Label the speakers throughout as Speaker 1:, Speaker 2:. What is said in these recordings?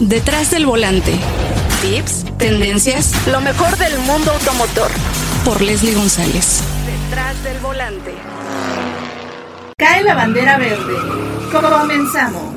Speaker 1: Detrás del volante. Tips, tendencias, lo mejor del mundo automotor. Por Leslie González. Detrás del volante.
Speaker 2: Cae la bandera verde. Comenzamos.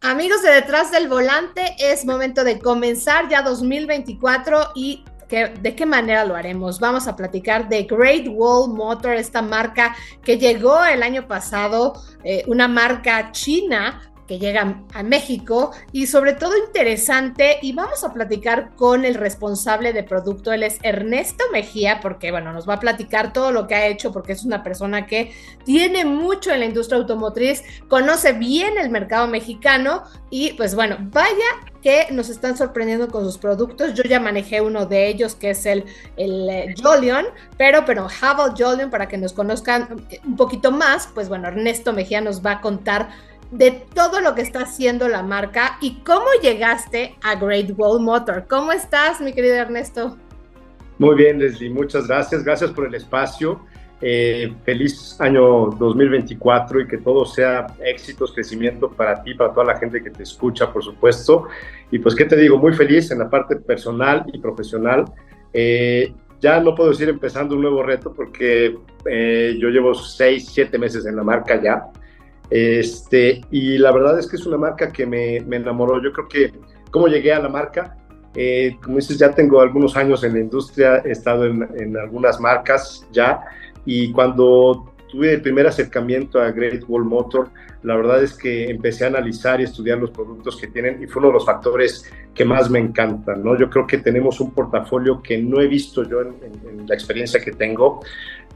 Speaker 3: Amigos de Detrás del Volante, es momento de comenzar ya 2024 y ¿De qué manera lo haremos? Vamos a platicar de Great Wall Motor, esta marca que llegó el año pasado, eh, una marca china que llega a México y sobre todo interesante y vamos a platicar con el responsable de producto, él es Ernesto Mejía, porque bueno, nos va a platicar todo lo que ha hecho porque es una persona que tiene mucho en la industria automotriz, conoce bien el mercado mexicano y pues bueno, vaya que nos están sorprendiendo con sus productos. Yo ya manejé uno de ellos que es el, el eh, Jolion, pero, pero Havel Jolion, para que nos conozcan un poquito más, pues bueno, Ernesto Mejía nos va a contar de todo lo que está haciendo la marca y cómo llegaste a Great Wall Motor. ¿Cómo estás, mi querido Ernesto?
Speaker 4: Muy bien, Leslie, muchas gracias. Gracias por el espacio. Eh, feliz año 2024 y que todo sea éxitos, crecimiento para ti, para toda la gente que te escucha, por supuesto. Y pues, ¿qué te digo? Muy feliz en la parte personal y profesional. Eh, ya no puedo decir empezando un nuevo reto porque eh, yo llevo seis, siete meses en la marca ya. Este, y la verdad es que es una marca que me, enamoró. Yo creo que, ¿cómo llegué a la marca? Eh, como dices, ya tengo algunos años en la industria, he estado en, algunas marcas ya, y cuando tuve el primer acercamiento a Great Wall Motor, la verdad es que empecé a analizar y estudiar los productos que tienen y fue uno de los factores que más me encantan, ¿no? Yo creo que tenemos un portafolio que no he visto yo en, la experiencia que tengo.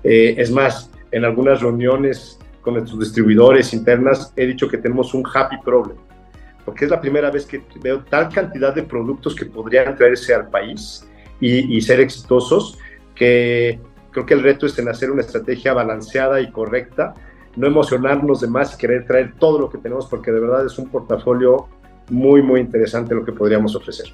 Speaker 4: Eh, es más, en algunas reuniones con nuestros distribuidores internas, he dicho que tenemos un happy problem, porque es la primera vez que veo tal cantidad de productos que podrían traerse al país y, ser exitosos, que creo que el reto es en hacer una estrategia balanceada y correcta, no emocionarnos de más y querer traer todo lo que tenemos, porque de verdad es un portafolio muy, muy interesante lo que podríamos ofrecer.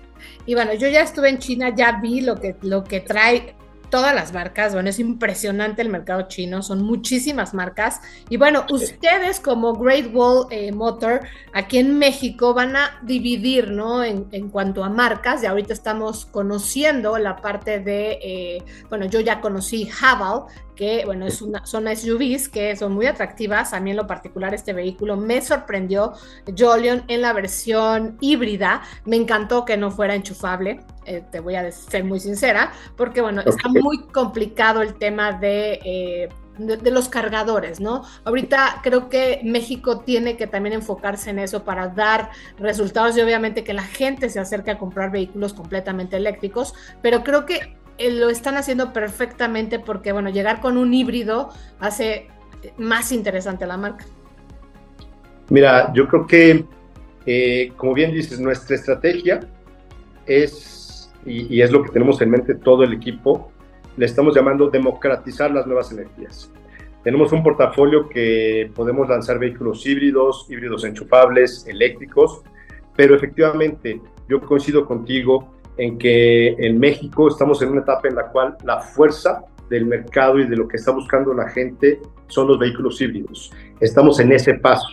Speaker 3: Y bueno, yo ya estuve en China, ya vi lo que, lo que trae todas las marcas. Bueno, es impresionante el mercado chino, son muchísimas marcas. Y bueno, ustedes como Great Wall eh, Motor aquí en México van a dividir, ¿no? En, en, cuanto a marcas, y ahorita estamos conociendo la parte de, eh, bueno, yo ya conocí Haval, que bueno, es una, son SUVs que son muy atractivas. A mí en lo particular este vehículo me sorprendió. Jolion en la versión híbrida, me encantó que no fuera enchufable. Eh, te voy a ser muy sincera, porque bueno, está muy complicado el tema eh, de, de, los cargadores, ¿no? Ahorita creo que México tiene que también enfocarse en eso para dar resultados y obviamente que la gente se acerque a comprar vehículos completamente eléctricos, pero creo que lo están haciendo perfectamente porque, bueno, llegar con un híbrido hace más interesante la marca.
Speaker 4: Mira, yo creo que, eh, como bien dices, nuestra estrategia es, y, es lo que tenemos en mente todo el equipo, le estamos llamando democratizar las nuevas energías. Tenemos un portafolio que podemos lanzar vehículos híbridos, híbridos enchufables, eléctricos, pero efectivamente yo coincido contigo en que en México estamos en una etapa en la cual la fuerza del mercado y de lo que está buscando la gente son los vehículos híbridos. Estamos en ese paso.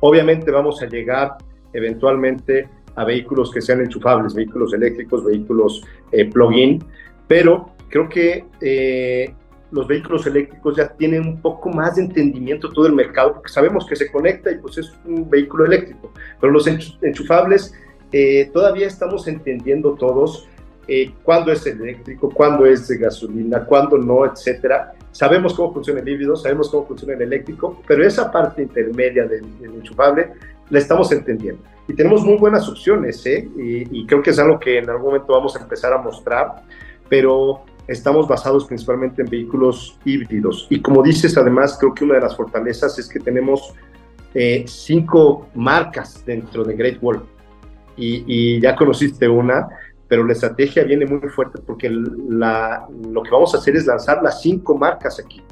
Speaker 4: Obviamente vamos a llegar eventualmente a vehículos que sean enchufables, vehículos eléctricos, vehículos eh, plug-in, pero creo que eh, los vehículos eléctricos ya tienen un poco más de entendimiento todo el mercado, porque sabemos que se conecta y pues es un vehículo eléctrico, pero los enchufables eh, todavía estamos entendiendo todos eh, cuándo es eléctrico, cuándo es de gasolina, cuándo no, etcétera. Sabemos cómo funciona el híbrido, sabemos cómo funciona el eléctrico, pero esa parte intermedia del, enchufable la estamos entendiendo. Y tenemos muy buenas opciones, ¿eh? y, y creo que es algo que en algún momento vamos a empezar a mostrar, pero estamos basados principalmente en vehículos híbridos. Y como dices, además, creo que una de las fortalezas es que tenemos eh, cinco marcas dentro de Great Wall y, ya conociste una, pero la estrategia viene muy fuerte porque la, lo que vamos a hacer es lanzar las cinco marcas aquí.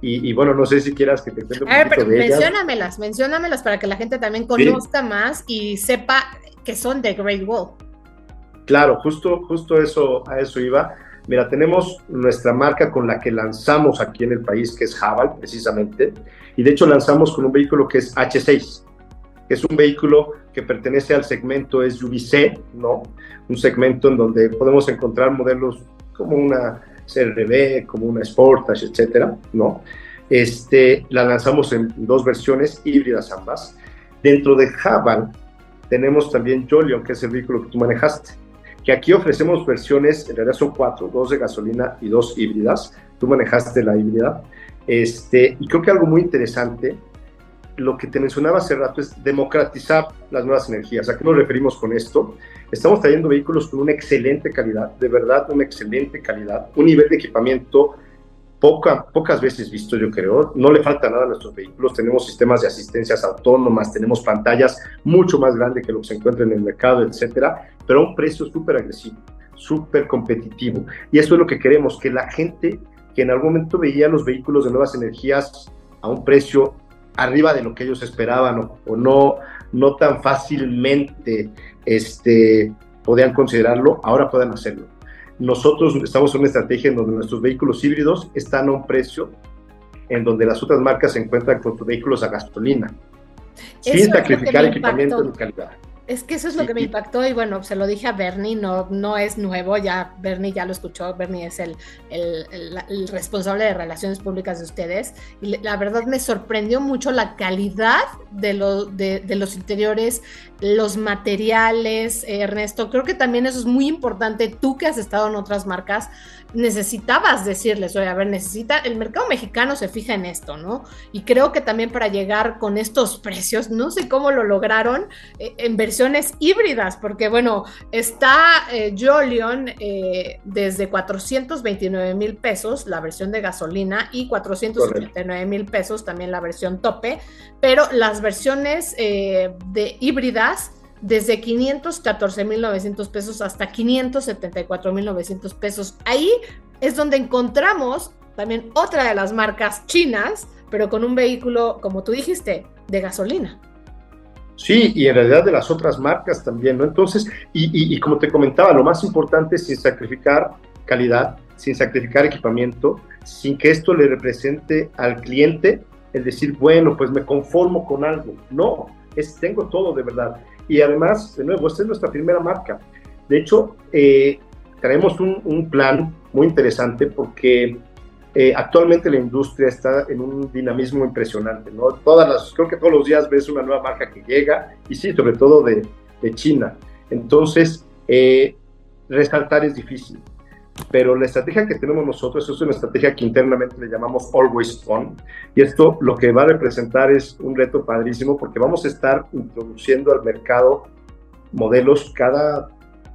Speaker 4: Y, bueno, no sé si quieras que te cuente un
Speaker 3: a ver, pero menciónamelas, menciónamelas para que la gente también conozca más y sepa que son de Great Wall.
Speaker 4: Claro, justo, justo eso, a eso iba. Mira, tenemos nuestra marca con la que lanzamos aquí en el país, que es Haval, precisamente, y de hecho lanzamos con un vehículo que es H6. Es un vehículo que pertenece al segmento SUV-C, ¿no? Un segmento en donde podemos encontrar modelos como una CRB, como una Sportage, etcétera, ¿no? Este, la lanzamos en dos versiones híbridas ambas. Dentro de Haval tenemos también Jolion, que es el vehículo que tú manejaste, que aquí ofrecemos versiones, en realidad son cuatro, dos de gasolina y dos híbridas. Tú manejaste la híbrida. Este, y creo que algo muy interesante, lo que te mencionaba hace rato es democratizar las nuevas energías. ¿A qué nos referimos con esto? Estamos trayendo vehículos con una excelente calidad, de verdad una excelente calidad, un nivel de equipamiento poca, pocas veces visto, yo creo. No le falta nada a nuestros vehículos. Tenemos sistemas de asistencias autónomas, tenemos pantallas mucho más grandes que lo que se encuentra en el mercado, etcétera, pero a un precio súper agresivo, súper competitivo. Y eso es lo que queremos, que la gente que en algún momento veía los vehículos de nuevas energías a un precio arriba de lo que ellos esperaban o, o no, no tan fácilmente este, podían considerarlo, ahora puedan hacerlo nosotros estamos en una estrategia en donde nuestros vehículos híbridos están a un precio en donde las otras marcas se encuentran con vehículos a gasolina, sin sacrificar equipamiento de calidad.
Speaker 3: Es que eso es lo que me impactó y bueno, se lo dije a Bernie, no, no es nuevo, ya Bernie ya lo escuchó, Bernie es el, el, responsable de relaciones públicas de ustedes y la verdad me sorprendió mucho la calidad de, lo, de, de los interiores, los materiales, Ernesto, creo que también eso es muy importante, tú que has estado en otras marcas, necesitabas decirles, oye, a ver, necesita, el mercado mexicano se fija en esto, ¿no? Y creo que también para llegar con estos precios, no sé cómo lo lograron eh, en versiones híbridas, porque bueno, está eh, Jolion eh, desde 429 mil pesos, la versión de gasolina, y 479 mil pesos también la versión tope, pero las versiones de híbridas desde 514.900 pesos hasta 574.900 pesos. Ahí es donde encontramos también otra de las marcas chinas, pero con un vehículo, como tú dijiste, de gasolina.
Speaker 4: Sí, y en realidad de las otras marcas también, ¿no? Entonces, y, y como te comentaba, lo más importante es sin sacrificar calidad, sin sacrificar equipamiento, sin que esto le represente al cliente el decir, bueno, pues me conformo con algo. No, es, tengo todo de verdad. Y además, de nuevo, esta es nuestra primera marca. De hecho, eh, traemos un, plan muy interesante porque eh, actualmente la industria está en un dinamismo impresionante, ¿no? Todas las, creo que todos los días ves una nueva marca que llega, y sí, sobre todo de, China. Entonces, eh, resaltar es difícil pero la estrategia que tenemos nosotros es una estrategia que internamente le llamamos Always On, y esto lo que va a representar es un reto padrísimo porque vamos a estar introduciendo al mercado modelos cada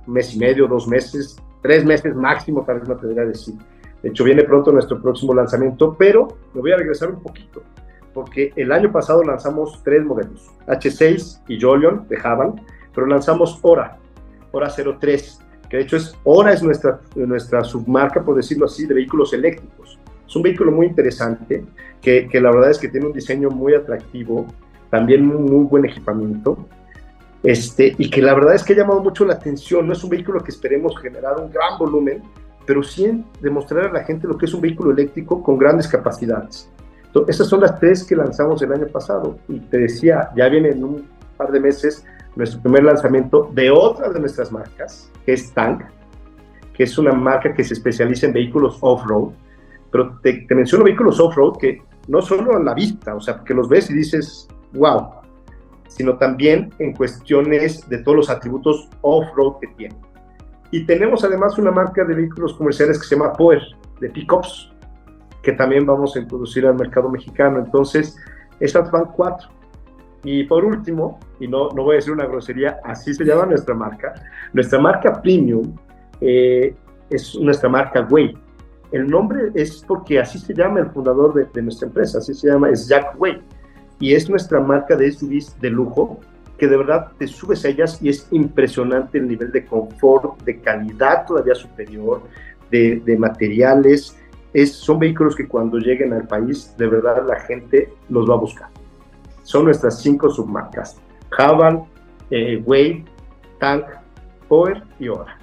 Speaker 4: mes y medio, dos meses, tres meses máximo, tal vez me atrevería a decir. De hecho, viene pronto nuestro próximo lanzamiento, pero me voy a regresar un poquito, porque el año pasado lanzamos tres modelos, H6 y Jolion de pero lanzamos Hora, Hora 03, que de hecho es ahora es nuestra, nuestra submarca, por decirlo así, de vehículos eléctricos. Es un vehículo muy interesante, que, que la verdad es que tiene un diseño muy atractivo, también un muy buen equipamiento, este, y que la verdad es que ha llamado mucho la atención. No es un vehículo que esperemos generar un gran volumen, pero sí demostrar a la gente lo que es un vehículo eléctrico con grandes capacidades. Entonces, esas son las tres que lanzamos el año pasado. Y te decía, ya viene en un par de meses nuestro primer lanzamiento de otra de nuestras marcas, que es Tank, que es una marca que se especializa en vehículos off-road. Pero te, menciono vehículos off-road que no solo a la vista, o sea, que los ves y dices, wow, sino también en cuestiones de todos los atributos off-road que tiene. Y tenemos además una marca de vehículos comerciales que se llama Power, de pickups, que también vamos a introducir al mercado mexicano. Entonces, estas van cuatro. Y por último, y no, no voy a decir una grosería, así se llama nuestra marca. Nuestra marca Premium eh, es nuestra marca Way. El nombre es porque así se llama el fundador de, nuestra empresa, así se llama, es Jack Way. Y es nuestra marca de SUVs de lujo, que de verdad te subes a ellas y es impresionante el nivel de confort, de calidad todavía superior, de, materiales. Es, son vehículos que cuando lleguen al país, de verdad la gente los va a buscar son nuestras cinco submarcas. Haval, eh, Wave, Tank, Power y Ora.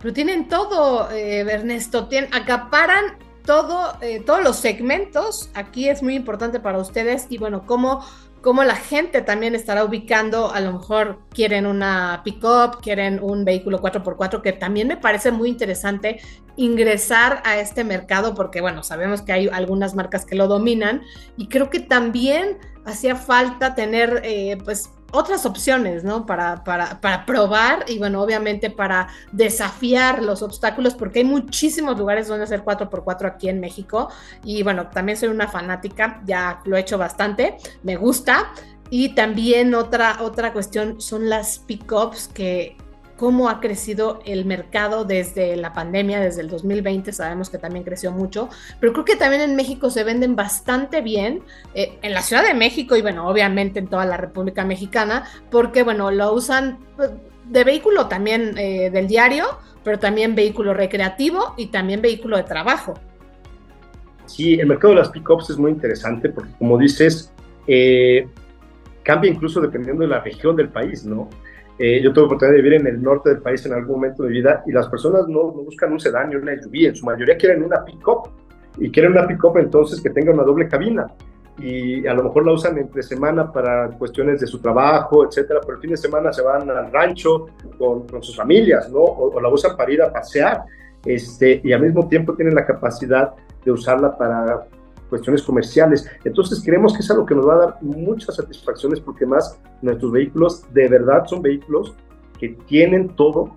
Speaker 3: Pero tienen todo, eh, Ernesto, tienen, acaparan todo, eh, todos los segmentos. Aquí es muy importante para ustedes y bueno, cómo cómo la gente también estará ubicando, a lo mejor quieren una pick-up, quieren un vehículo 4x4, que también me parece muy interesante ingresar a este mercado, porque bueno, sabemos que hay algunas marcas que lo dominan y creo que también hacía falta tener eh, pues otras opciones, ¿no? Para, para, para, probar y bueno, obviamente para desafiar los obstáculos, porque hay muchísimos lugares donde hacer 4x4 aquí en México. Y bueno, también soy una fanática, ya lo he hecho bastante, me gusta. Y también otra, otra cuestión son las pickups que cómo ha crecido el mercado desde la pandemia, desde el 2020, sabemos que también creció mucho, pero creo que también en México se venden bastante bien, eh, en la Ciudad de México y bueno, obviamente en toda la República Mexicana, porque bueno, lo usan pues, de vehículo también eh, del diario, pero también vehículo recreativo y también vehículo de trabajo.
Speaker 4: Sí, el mercado de las pickups es muy interesante porque como dices, eh, cambia incluso dependiendo de la región del país, ¿no? Eh, yo tuve oportunidad de vivir en el norte del país en algún momento de mi vida y las personas no, buscan un sedán ni una SUV, en su mayoría quieren una pick-up. Y quieren una pick-up entonces que tenga una doble cabina. Y a lo mejor la usan entre semana para cuestiones de su trabajo, etcétera, pero el fin de semana se van al rancho con, con sus familias, ¿no? O, o, la usan para ir a pasear, este, y al mismo tiempo tienen la capacidad de usarla para cuestiones comerciales. Entonces creemos que es algo que nos va a dar muchas satisfacciones porque más nuestros vehículos de verdad son vehículos que tienen todo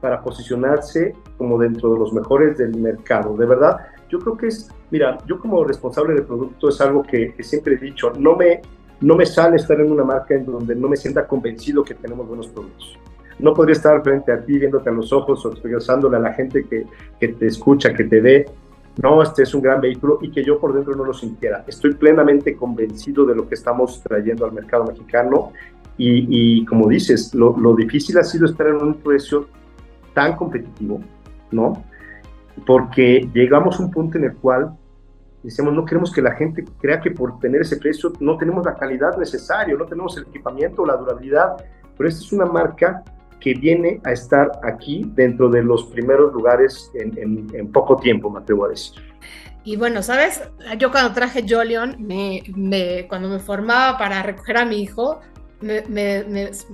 Speaker 4: para posicionarse como dentro de los mejores del mercado. De verdad, yo creo que es, mira, yo como responsable de producto es algo que, siempre he dicho, no me, no me sale estar en una marca en donde no me sienta convencido que tenemos buenos productos. No podría estar frente a ti viéndote a los ojos o expresándole a la gente que, que te escucha, que te ve, no, este es un gran vehículo y que yo por dentro no lo sintiera. Estoy plenamente convencido de lo que estamos trayendo al mercado mexicano y, como dices, lo, difícil ha sido estar en un precio tan competitivo, ¿no? Porque llegamos a un punto en el cual decimos, no queremos que la gente crea que por tener ese precio no tenemos la calidad necesaria, no tenemos el equipamiento la durabilidad, pero esta es una marca que viene a estar aquí dentro de los primeros lugares en, poco tiempo, me atrevo a decir.
Speaker 3: Y bueno, ¿sabes? Yo cuando traje Jolion, me, cuando me formaba para recoger a mi hijo,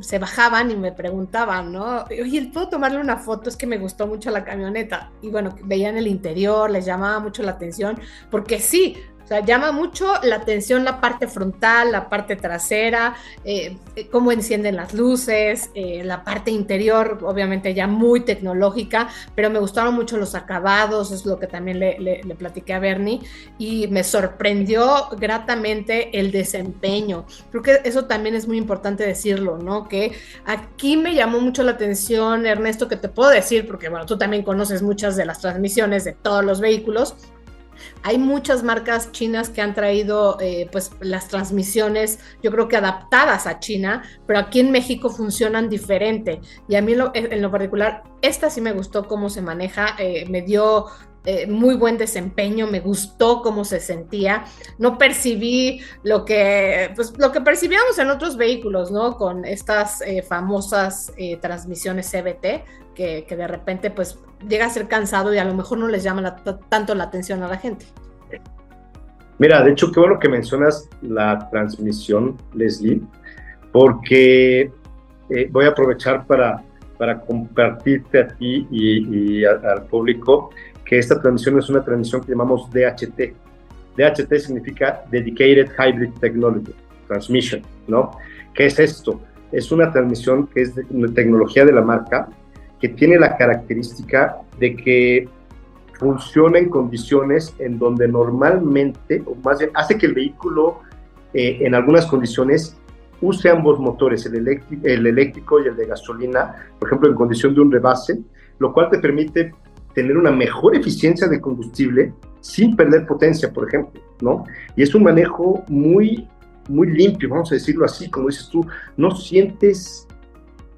Speaker 3: se bajaban y me preguntaban, ¿no? Oye, ¿puedo tomarle una foto? Es que me gustó mucho la camioneta. Y bueno, veían el interior, les llamaba mucho la atención, porque sí, sea, llama mucho la atención la parte frontal, la parte trasera, eh, eh, cómo encienden las luces, eh, la parte interior, obviamente ya muy tecnológica, pero me gustaron mucho los acabados, es lo que también le, le, platiqué a Bernie, y me sorprendió gratamente el desempeño. Creo que eso también es muy importante decirlo, ¿no? Que aquí me llamó mucho la atención, Ernesto, que te puedo decir, porque bueno, tú también conoces muchas de las transmisiones de todos los vehículos hay muchas marcas chinas que han traído eh, pues las transmisiones, yo creo que adaptadas a China, pero aquí en México funcionan diferente. Y a mí en lo particular, esta sí me gustó cómo se maneja, eh, me dio eh, muy buen desempeño, me gustó cómo se sentía, no percibí lo que, pues, lo que percibíamos en otros vehículos, ¿no? Con estas famosas transmisiones CBT, que, de repente pues llega a ser cansado y a lo mejor no les llama tanto la atención a la gente.
Speaker 4: Mira, de hecho, qué bueno que mencionas la transmisión, Leslie, porque eh, voy a aprovechar para, para compartirte a ti y, al público que esta transmisión es una transmisión que llamamos DHT. DHT significa Dedicated Hybrid Technology Transmission, ¿no? ¿Qué es esto? Es una transmisión que es de tecnología de la marca, que tiene la característica de que funciona en condiciones en donde normalmente, o más bien, hace que el vehículo eh, en algunas condiciones use ambos motores, el, el eléctrico y el de gasolina, por ejemplo, en condición de un rebase, lo cual te permite tener una mejor eficiencia de combustible sin perder potencia, por ejemplo, ¿no? Y es un manejo muy, muy limpio, vamos a decirlo así, como dices tú, no sientes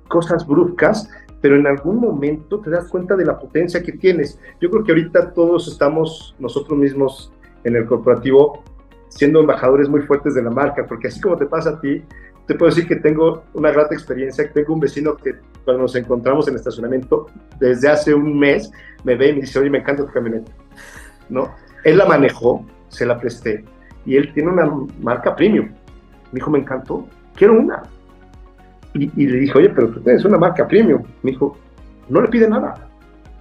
Speaker 4: cosas bruscas, pero en algún momento te das cuenta de la potencia que tienes. Yo creo que ahorita todos estamos nosotros mismos en el corporativo siendo embajadores muy fuertes de la marca, porque así como te pasa a ti, te puedo decir que tengo una grata experiencia, tengo un vecino que cuando nos encontramos en el estacionamiento, desde hace un mes, me ve y me dice, oye, me encanta tu camioneta, ¿no? Él la manejó, se la presté, y él tiene una marca premium, Me dijo, me encantó, quiero una. Y, le dije, oye, pero tú tienes una marca premium. Me dijo, no le pide nada.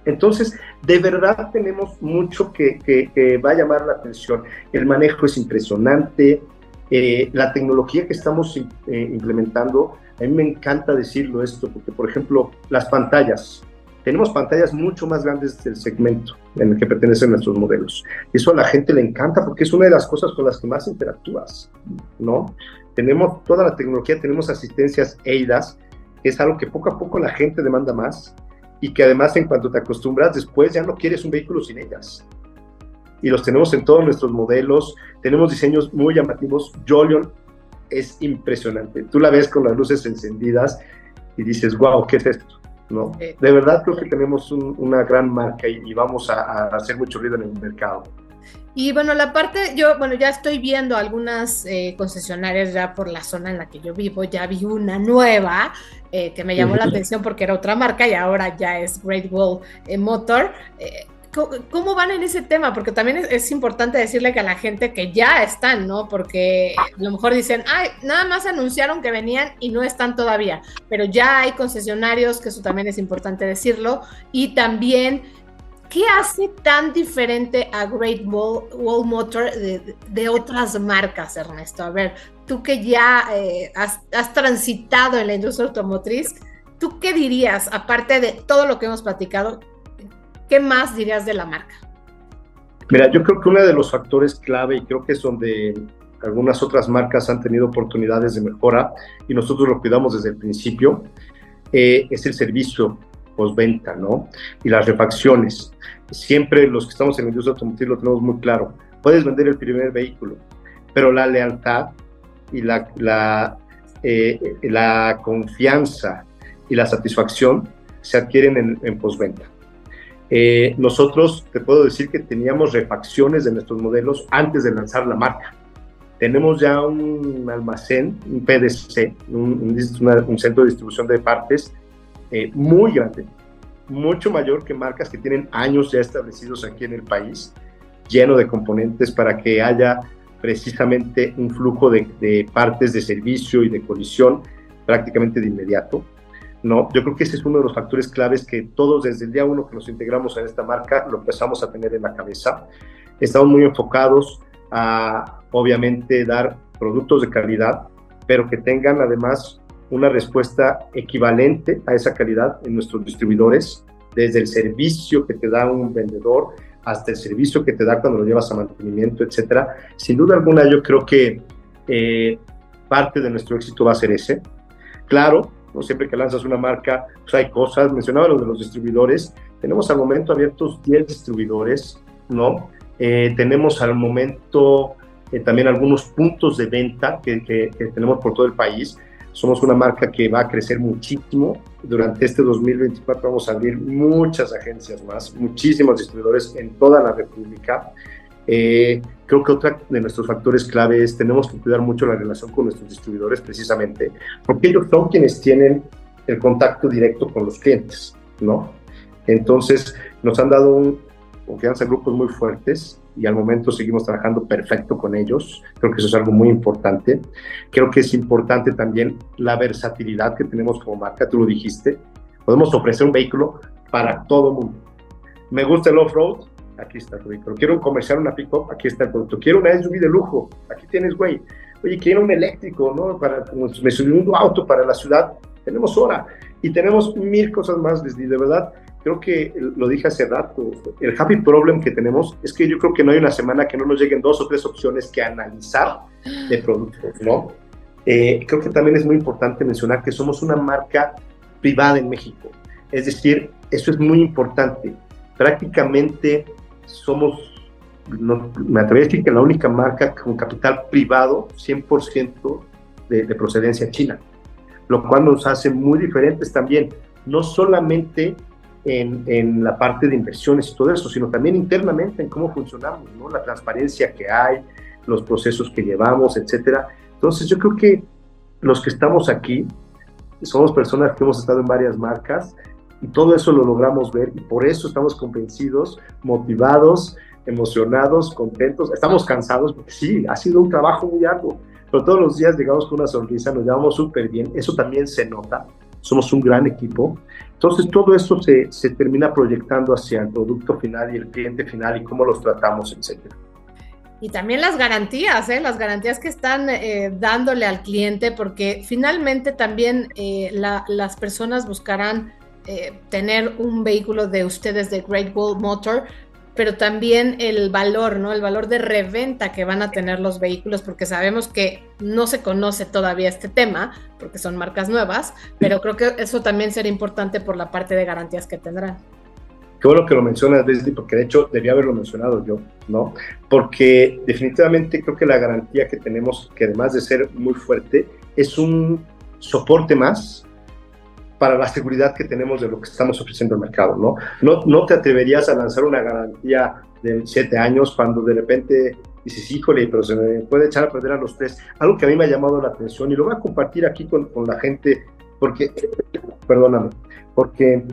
Speaker 4: Entonces, de verdad tenemos mucho que, que, va a llamar la atención. El manejo es impresionante. Eh, la tecnología que estamos eh, implementando, a mí me encanta decirlo esto, porque, por ejemplo, las pantallas. Tenemos pantallas mucho más grandes del segmento en el que pertenecen nuestros modelos. Eso a la gente le encanta porque es una de las cosas con las que más interactúas, ¿no? Tenemos toda la tecnología, tenemos asistencias EIDAS, es algo que poco a poco la gente demanda más y que además en cuanto te acostumbras después ya no quieres un vehículo sin ellas. Y los tenemos en todos nuestros modelos, tenemos diseños muy llamativos. Jolion es impresionante. Tú la ves con las luces encendidas y dices, wow, ¿qué es esto? ¿No? De verdad creo que tenemos una gran marca y, vamos a, a hacer mucho ruido en el mercado.
Speaker 3: Y bueno, la parte, yo, bueno, ya estoy viendo algunas eh, concesionarias ya por la zona en la que yo vivo, ya vi una nueva eh, que me llamó la atención porque era otra marca y ahora ya es Great Wall eh, Motor. ¿Cómo van en ese tema? Porque también es, importante decirle que a la gente que ya están, ¿no? Porque a lo mejor dicen, ay, nada más anunciaron que venían y no están todavía, pero ya hay concesionarios, que eso también es importante decirlo, y también ¿Qué hace tan diferente a Great Wall, Motor de, otras marcas, Ernesto? A ver, tú que ya eh, has, transitado en la industria automotriz, ¿tú qué dirías, aparte de todo lo que hemos platicado, qué más dirías de la marca?
Speaker 4: Mira, yo creo que uno de los factores clave, y creo que es donde algunas otras marcas han tenido oportunidades de mejora, y nosotros lo cuidamos desde el principio, eh, es el servicio postventa, ¿no? Y las refacciones. Siempre los que estamos en la industria automotriz lo tenemos muy claro. Puedes vender el primer vehículo, pero la lealtad y la, la, eh, la confianza y la satisfacción se adquieren en, en postventa. Eh, nosotros te puedo decir que teníamos refacciones de nuestros modelos antes de lanzar la marca. Tenemos ya un almacén, un PDC, un, un centro de distribución de partes eh, muy grande, mucho mayor que marcas que tienen años ya establecidos aquí en el país, lleno de componentes para que haya precisamente un flujo de, partes de servicio y de colisión prácticamente de inmediato. No, yo creo que ese es uno de los factores claves que todos desde el día uno que nos integramos en esta marca lo empezamos a tener en la cabeza. Estamos muy enfocados a, obviamente, dar productos de calidad, pero que tengan además una respuesta equivalente a esa calidad en nuestros distribuidores, desde el servicio que te da un vendedor hasta el servicio que te da cuando lo llevas a mantenimiento, etcétera. Sin duda alguna, yo creo que eh, parte de nuestro éxito va a ser ese. Claro, no siempre que lanzas una marca, pues hay cosas, mencionaba lo de los distribuidores, tenemos al momento abiertos 10 distribuidores, ¿no? Eh, tenemos al momento eh, también algunos puntos de venta que, que, tenemos por todo el país. Somos una marca que va a crecer muchísimo. Durante este 2024 vamos a abrir muchas agencias más, muchísimos distribuidores en toda la República. Eh, creo que otro de nuestros factores clave es tenemos que cuidar mucho la relación con nuestros distribuidores precisamente, porque ellos son quienes tienen el contacto directo con los clientes, ¿no? Entonces nos han dado un, confianza en grupos muy fuertes y al momento seguimos trabajando perfecto con ellos. Creo que eso es algo muy importante. Creo que es importante también la versatilidad que tenemos como marca, tú lo dijiste. Podemos ofrecer un vehículo para todo el mundo. Me gusta el off-road, aquí está tu vehículo. Quiero comerciar una pick-up, aquí está el producto. Quiero una SUV de lujo, aquí tienes, güey. Oye, quiero un eléctrico, ¿no? Para, me subí un auto para la ciudad, tenemos hora. Y tenemos mil cosas más, Leslie, de verdad creo que lo dije hace rato, el happy problem que tenemos es que yo creo que no hay una semana que no nos lleguen dos o tres opciones que analizar de productos, ¿no? Eh, creo que también es muy importante mencionar que somos una marca privada en México. Es decir, eso es muy importante. Prácticamente somos, me atrevería a decir que la única marca con capital privado 100% de, de procedencia china, lo cual nos hace muy diferentes también, no solamente en, la parte de inversiones y todo eso, sino también internamente en cómo funcionamos, ¿no? La transparencia que hay, los procesos que llevamos, etcétera. Entonces, yo creo que los que estamos aquí somos personas que hemos estado en varias marcas y todo eso lo logramos ver y por eso estamos convencidos, motivados, emocionados, contentos. Estamos cansados porque sí, ha sido un trabajo muy arduo. pero todos los días llegamos con una sonrisa, nos llevamos súper bien, eso también se nota, somos un gran equipo. Entonces todo esto se, se termina proyectando hacia el producto final y el cliente final y cómo los tratamos, etcétera.
Speaker 3: Y también las garantías, ¿eh? las garantías que están eh, dándole al cliente, porque finalmente también eh, las personas buscarán eh, tener un vehículo de ustedes de Great Wall Motor, pero también el valor, ¿no? El valor de reventa que van a tener los vehículos, porque sabemos que no se conoce todavía este tema, porque son marcas nuevas, pero creo que eso también será importante por la parte de garantías que tendrán.
Speaker 4: Qué bueno que lo mencionas, Leslie, porque de hecho debía haberlo mencionado yo, ¿no? Porque definitivamente creo que la garantía que tenemos, que además de ser muy fuerte, es un soporte más para la seguridad que tenemos de lo que estamos ofreciendo al mercado, ¿no? No, no te atreverías a lanzar una garantía de siete años cuando de repente dices, híjole, pero se me puede echar a perder a los tres. Algo que a mí me ha llamado la atención y lo voy a compartir aquí con, con la gente, porque, perdóname, porque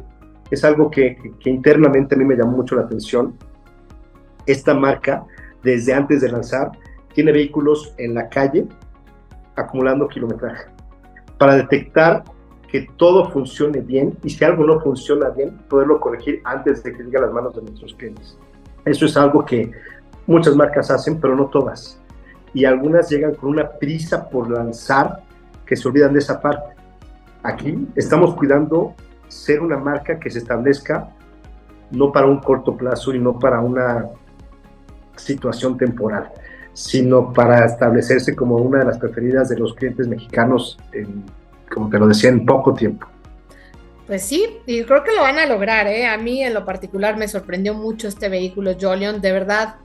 Speaker 4: es algo que, que, internamente a mí me llamó mucho la atención. Esta marca, desde antes de lanzar, tiene vehículos en la calle acumulando kilometraje para detectar que todo funcione bien y si algo no funciona bien, poderlo corregir antes de que llegue a las manos de nuestros clientes. Eso es algo que muchas marcas hacen, pero no todas. Y algunas llegan con una prisa por lanzar que se olvidan de esa parte. Aquí estamos cuidando ser una marca que se establezca no para un corto plazo y no para una situación temporal, sino para establecerse como una de las preferidas de los clientes mexicanos, en, como te lo decía, en poco tiempo.
Speaker 3: Pues sí, y creo que lo van a lograr, ¿eh? A mí en lo particular me sorprendió mucho este vehículo Jolion, de verdad,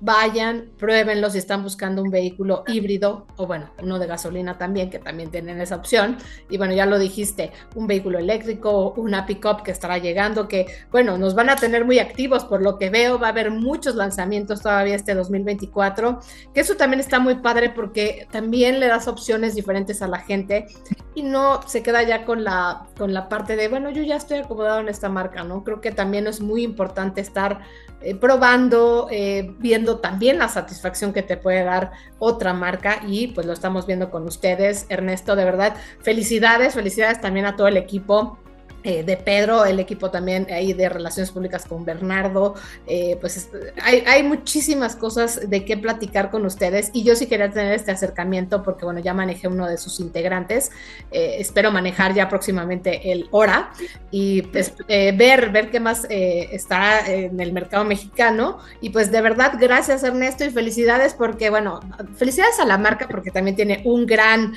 Speaker 3: vayan, pruébenlo si están buscando un vehículo híbrido o bueno, uno de gasolina también, que también tienen esa opción. Y bueno, ya lo dijiste, un vehículo eléctrico, una pickup que estará llegando, que bueno, nos van a tener muy activos por lo que veo, va a haber muchos lanzamientos todavía este 2024, que eso también está muy padre porque también le das opciones diferentes a la gente y no se queda ya con la, con la parte de, bueno, yo ya estoy acomodado en esta marca, ¿no? Creo que también es muy importante estar eh, probando, eh, viendo también la satisfacción que te puede dar otra marca y pues lo estamos viendo con ustedes. Ernesto, de verdad, felicidades, felicidades también a todo el equipo eh, de Pedro, el equipo también ahí de Relaciones Públicas con Bernardo, eh, pues hay, hay, muchísimas cosas de qué platicar con ustedes y yo sí quería tener este acercamiento porque bueno, ya manejé uno de sus integrantes, eh, espero manejar ya próximamente el hora y pues ver, ver qué más está en el mercado mexicano y pues de verdad gracias Ernesto y felicidades porque bueno, felicidades a la marca porque también tiene un gran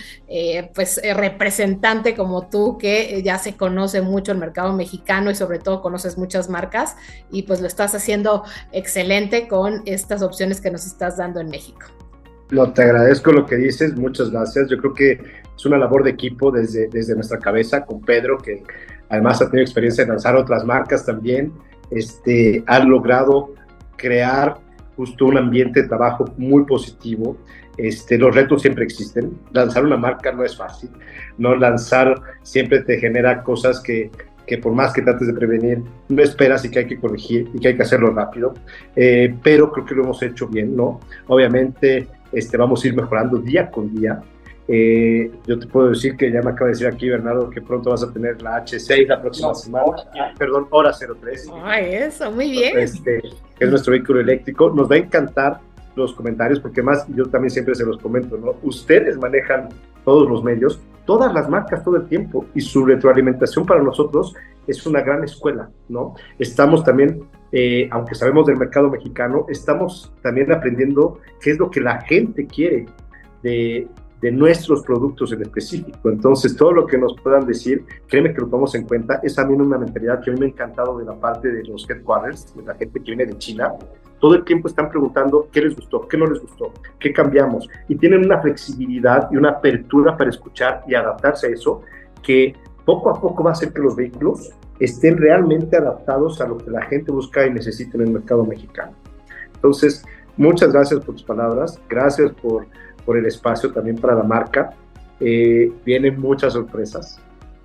Speaker 3: pues representante como tú que ya se conoce el mercado mexicano y sobre todo conoces muchas marcas y pues lo estás haciendo excelente con estas opciones que nos estás dando en México.
Speaker 4: No, te agradezco lo que dices, muchas gracias. Yo creo que es una labor de equipo desde, desde nuestra cabeza con Pedro, que además ha tenido experiencia en lanzar otras marcas también. Este, ha logrado crear justo un ambiente de trabajo muy positivo. Este, los retos siempre existen. Lanzar una marca no es fácil. No lanzar siempre te genera cosas que, que por más que trates de prevenir, no esperas y que hay que corregir y que hay que hacerlo rápido. Eh, pero creo que lo hemos hecho bien, ¿no? Obviamente este, vamos a ir mejorando día con día. Eh, yo te puedo decir que ya me acaba de decir aquí Bernardo que pronto vas a tener la H6 la próxima semana, perdón, hora 03.
Speaker 3: Ay, eso, muy bien.
Speaker 4: Este, es nuestro vehículo eléctrico. Nos va a encantar los comentarios, porque más yo también siempre se los comento, ¿no? Ustedes manejan todos los medios, todas las marcas todo el tiempo y su retroalimentación para nosotros es una gran escuela, ¿no? Estamos también, eh, aunque sabemos del mercado mexicano, estamos también aprendiendo qué es lo que la gente quiere de, de nuestros productos en específico. Entonces, todo lo que nos puedan decir, créeme que lo tomamos en cuenta. Es también una mentalidad que a mí me ha encantado de la parte de los headquarters, de la gente que viene de China. Todo el tiempo están preguntando qué les gustó, qué no les gustó, qué cambiamos. Y tienen una flexibilidad y una apertura para escuchar y adaptarse a eso que poco a poco va a hacer que los vehículos estén realmente adaptados a lo que la gente busca y necesita en el mercado mexicano. Entonces, muchas gracias por tus palabras, gracias por por el espacio también para la marca. Eh, vienen muchas sorpresas,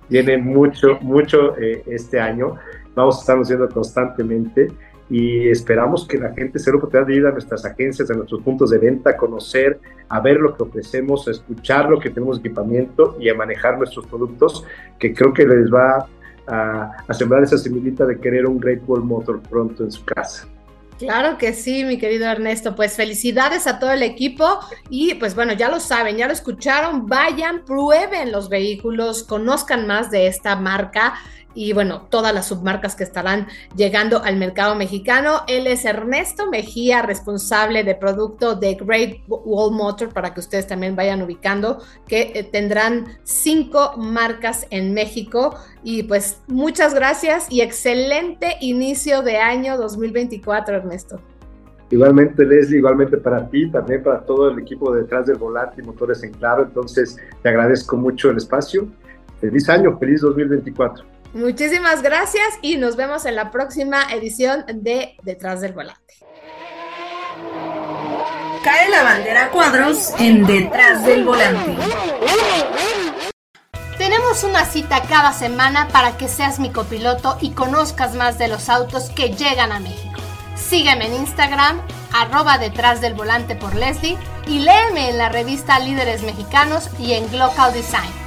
Speaker 4: viene mucho, mucho eh, este año. Vamos a estar haciendo constantemente y esperamos que la gente se lo pueda ir a nuestras agencias, a nuestros puntos de venta, a conocer, a ver lo que ofrecemos, a escuchar lo que tenemos equipamiento y a manejar nuestros productos, que creo que les va a, a sembrar esa semillita de querer un Great Wall Motor pronto en su casa.
Speaker 3: Claro que sí, mi querido Ernesto. Pues felicidades a todo el equipo y pues bueno, ya lo saben, ya lo escucharon, vayan, prueben los vehículos, conozcan más de esta marca y bueno, todas las submarcas que estarán llegando al mercado mexicano. Él es Ernesto Mejía, responsable de producto de Great Wall Motor, para que ustedes también vayan ubicando, que eh, tendrán cinco marcas en México. Y pues muchas gracias y excelente inicio de año 2024, Ernesto.
Speaker 4: Igualmente, Leslie, igualmente para ti, también para todo el equipo detrás del volante y motores en claro. Entonces, te agradezco mucho el espacio. Feliz año, feliz 2024.
Speaker 3: Muchísimas gracias y nos vemos en la próxima edición de Detrás del Volante.
Speaker 2: Cae la bandera cuadros en Detrás del Volante.
Speaker 3: Tenemos una cita cada semana para que seas mi copiloto y conozcas más de los autos que llegan a México. Sígueme en Instagram, arroba detrás del volante por Leslie y léeme en la revista Líderes Mexicanos y en Glocal Design.